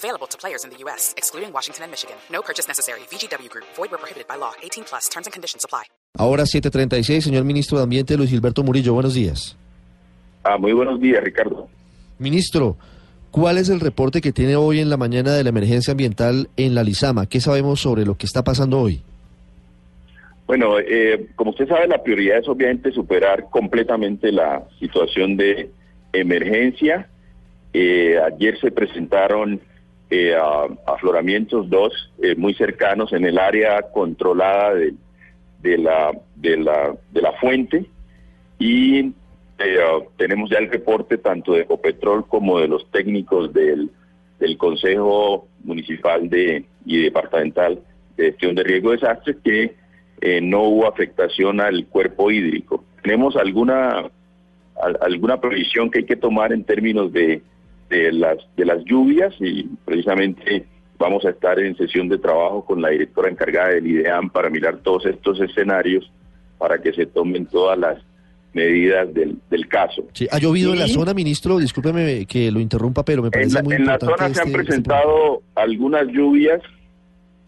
Available to players in the U.S., excluding Washington and Michigan. No purchase necessary. VGW Group. Void where prohibited by law. 18 plus. Terms and conditions apply. Ahora 736, señor ministro de Ambiente Luis Gilberto Murillo, buenos días. Ah, muy buenos días, Ricardo. Ministro, ¿cuál es el reporte que tiene hoy en la mañana de la emergencia ambiental en la Lizama? ¿Qué sabemos sobre lo que está pasando hoy? Bueno, eh, como usted sabe, la prioridad es obviamente superar completamente la situación de emergencia. Eh, ayer se presentaron eh, afloramientos dos eh, muy cercanos en el área controlada de, de, la, de, la, de la fuente y tenemos ya el reporte tanto de Ecopetrol como de los técnicos del, Consejo Municipal de, y Departamental de Gestión de Riesgo de Desastres que no hubo afectación al cuerpo hídrico. Tenemos alguna, alguna previsión que hay que tomar en términos de de las, de las lluvias y precisamente vamos a estar en sesión de trabajo con la directora encargada del IDEAM para mirar todos estos escenarios para que se tomen todas las medidas del, del caso. Sí, ¿Ha llovido en la zona, ministro? Discúlpeme que lo interrumpa, pero me parece en la, muy En la importante zona se han este- este presentado algunas lluvias,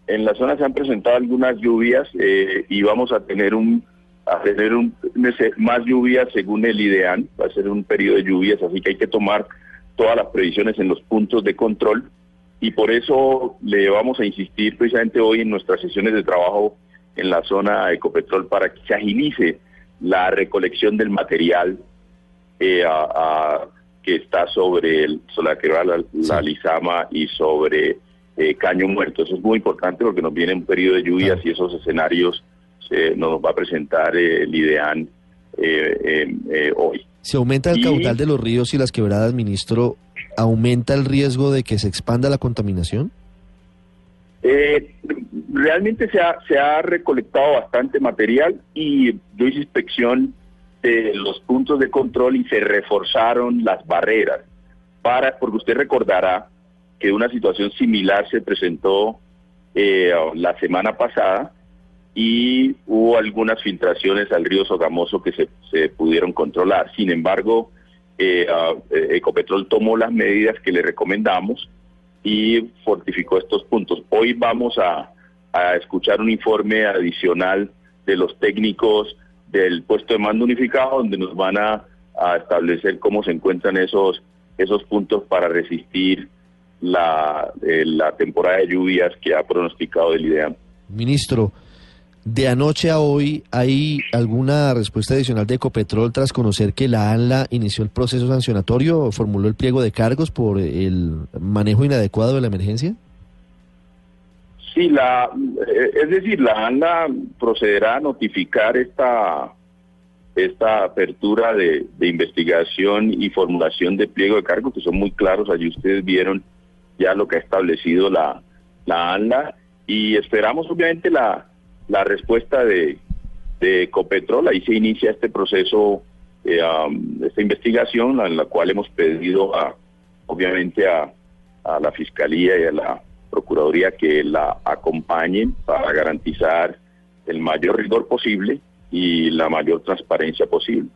en la zona se han presentado algunas lluvias eh, y vamos a tener un a tener un, más lluvias según el IDEAN, va a ser un periodo de lluvias, así que hay que tomar todas las previsiones en los puntos de control y por eso le vamos a insistir precisamente hoy en nuestras sesiones de trabajo en la zona Ecopetrol para que se agilice la recolección del material eh, a- a- que está sobre el sobre la, la, la Lizama y sobre eh, Caño Muerto. Eso es muy importante porque nos viene un periodo de lluvias y esos escenarios se nos va a presentar eh, el IDEAN eh, eh, eh, hoy. Si aumenta el Y- caudal de los ríos y las quebradas, ministro, ¿aumenta el riesgo de que se expanda la contaminación? Eh, realmente se ha, se ha recolectado bastante material y yo hice inspección de los puntos de control y se reforzaron las barreras para porque usted recordará que una situación similar se presentó eh, la semana pasada y hubo algunas filtraciones al río Sogamoso que se, se pudieron controlar. Sin embargo, eh, eh, Ecopetrol tomó las medidas que le recomendamos y fortificó estos puntos. Hoy vamos a, a escuchar un informe adicional de los técnicos del puesto de mando unificado, donde nos van a, a establecer cómo se encuentran esos, esos puntos para resistir la, eh, la temporada de lluvias que ha pronosticado el IDEAM. Ministro, de anoche a hoy, ¿hay alguna respuesta adicional de Ecopetrol tras conocer que la ANLA inició el proceso sancionatorio, formuló el pliego de cargos por el manejo inadecuado de la emergencia? Sí, la, eh, es decir, la ANLA procederá a notificar esta, esta apertura de, de investigación y formulación de pliego de cargos que son muy claros. Allí ustedes vieron ya lo que ha establecido la, la ANLA y esperamos obviamente la, la respuesta de, de Ecopetrol. Ahí se inicia este proceso, eh, um, esta investigación en la cual hemos pedido a, obviamente a, a la Fiscalía y a la Procuraduría que la acompañen para garantizar el mayor rigor posible y la mayor transparencia posible.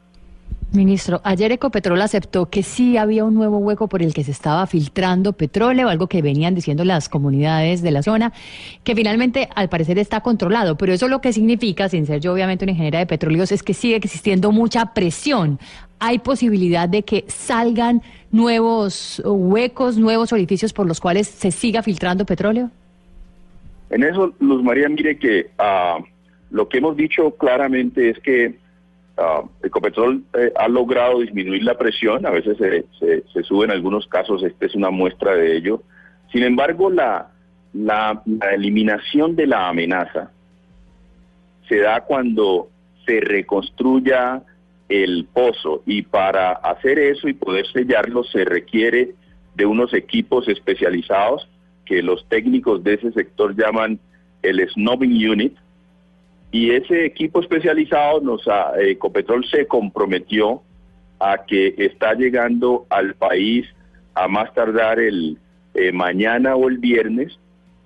Ministro, ayer Ecopetrol aceptó que sí había un nuevo hueco por el que se estaba filtrando petróleo, algo que venían diciendo las comunidades de la zona, que finalmente al parecer está controlado, pero eso lo que significa, sin ser yo obviamente una ingeniera de petróleos, es que sigue existiendo mucha presión. ¿Hay posibilidad de que salgan nuevos huecos, nuevos orificios por los cuales se siga filtrando petróleo? En eso, Luz María, mire que ah, lo que hemos dicho claramente es que ah, Ecopetrol eh, ha logrado disminuir la presión, a veces se, se, sube en algunos casos, esta es una muestra de ello. Sin embargo, la, la, eliminación de la amenaza se da cuando se reconstruya el pozo y para hacer eso y poder sellarlo se requiere de unos equipos especializados que los técnicos de ese sector llaman el snubbing unit y ese equipo especializado, nos ha, eh, Ecopetrol se comprometió a que está llegando al país a más tardar el eh, mañana o el viernes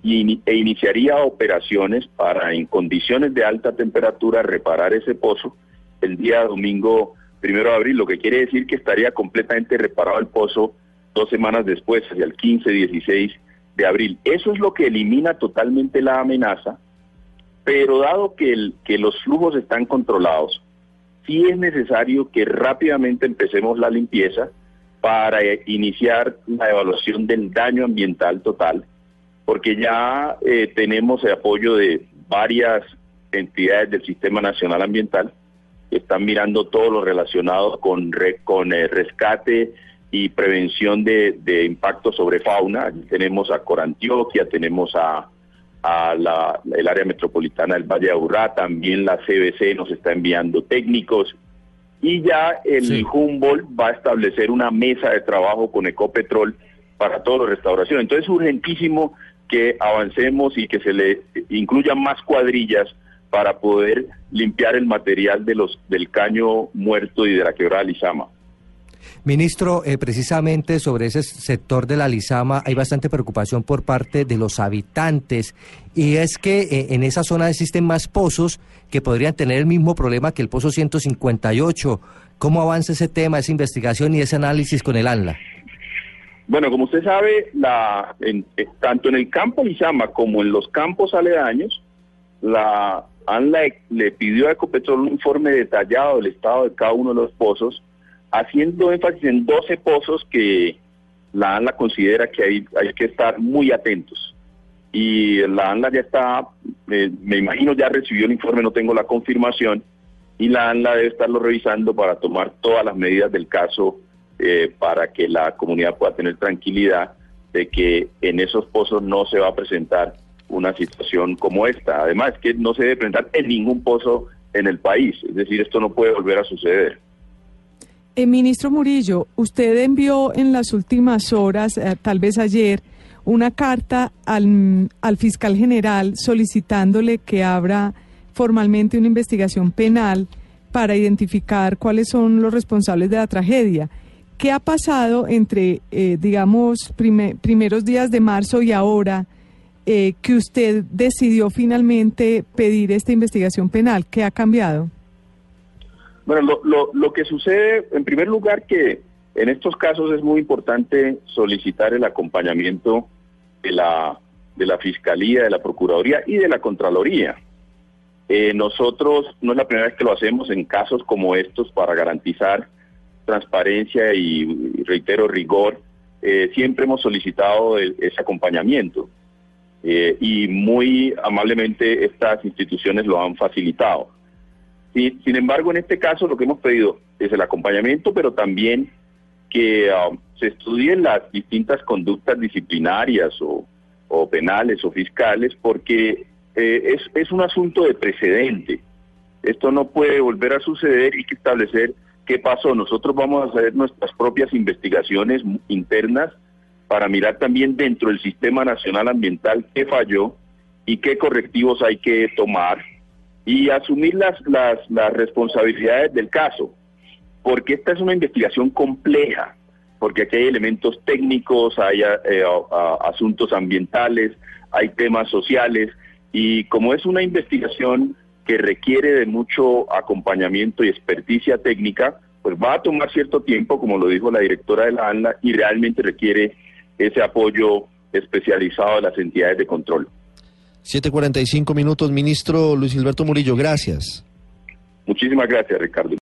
y, e iniciaría operaciones para en condiciones de alta temperatura reparar ese pozo el día domingo primero de abril, lo que quiere decir que estaría completamente reparado el pozo dos semanas después, hacia el 15, 16 de abril. Eso es lo que elimina totalmente la amenaza, pero dado que, los flujos están controlados, sí es necesario que rápidamente empecemos la limpieza para iniciar la evaluación del daño ambiental total, porque ya eh, tenemos el apoyo de varias entidades del Sistema Nacional Ambiental que están mirando todo lo relacionado con, con el rescate y prevención de, de impactos sobre fauna. tenemos a Corantioquia, tenemos a, a la, el área metropolitana del Valle de Aburrá, también la CBC nos está enviando técnicos y ya el Humboldt va a establecer una mesa de trabajo con Ecopetrol para toda la restauración. Entonces es urgentísimo que avancemos y que se le incluyan más cuadrillas para poder limpiar el material de los del caño muerto y de la quebrada Lizama. Ministro, eh, precisamente sobre ese sector de la Lizama hay bastante preocupación por parte de los habitantes y es que eh, en esa zona existen más pozos que podrían tener el mismo problema que el pozo 158. ¿Cómo avanza ese tema, esa investigación y ese análisis con el ANLA? Bueno, como usted sabe, la, eh, tanto en el campo Lizama como en los campos aledaños, la ANLA le pidió a Ecopetrol un informe detallado del estado de cada uno de los pozos haciendo énfasis en 12 pozos que la ANLA considera que hay, hay que estar muy atentos. Y la ANLA ya está, eh, me imagino ya recibió el informe, no tengo la confirmación, y la ANLA debe estarlo revisando para tomar todas las medidas del caso eh, para que la comunidad pueda tener tranquilidad de que en esos pozos no se va a presentar una situación como esta. Además, que no se debe presentar en ningún pozo en el país, es decir, esto no puede volver a suceder. Eh, ministro Murillo, usted envió en las últimas horas, eh, tal vez ayer, una carta al, al fiscal general solicitándole que abra formalmente una investigación penal para identificar cuáles son los responsables de la tragedia. ¿Qué ha pasado entre, eh, digamos, primeros días de marzo y ahora que usted decidió finalmente pedir esta investigación penal? ¿Qué ha cambiado? Bueno, lo, lo, que sucede, en primer lugar, que en estos casos es muy importante solicitar el acompañamiento de la, de la Fiscalía, de la Procuraduría y de la Contraloría. Eh, nosotros no es la primera vez que lo hacemos en casos como estos para garantizar transparencia y, reitero, rigor. Eh, siempre hemos solicitado ese acompañamiento eh, y muy amablemente estas instituciones lo han facilitado sin embargo, en este caso lo que hemos pedido es el acompañamiento, pero también que um, se estudien las distintas conductas disciplinarias o, penales o fiscales, porque eh, es, es un asunto de precedente. Esto no puede volver a suceder y hay que establecer qué pasó. Nosotros vamos a hacer nuestras propias investigaciones internas para mirar también dentro del Sistema Nacional Ambiental qué falló y qué correctivos hay que tomar y asumir las, las, las responsabilidades del caso, porque esta es una investigación compleja, porque aquí hay elementos técnicos, hay eh, asuntos ambientales, hay temas sociales, y como es una investigación que requiere de mucho acompañamiento y experticia técnica, pues va a tomar cierto tiempo, como lo dijo la directora de la ANLA, y realmente requiere ese apoyo especializado de las entidades de control. 7.45 minutos, ministro Luis Gilberto Murillo, gracias. Muchísimas gracias, Ricardo.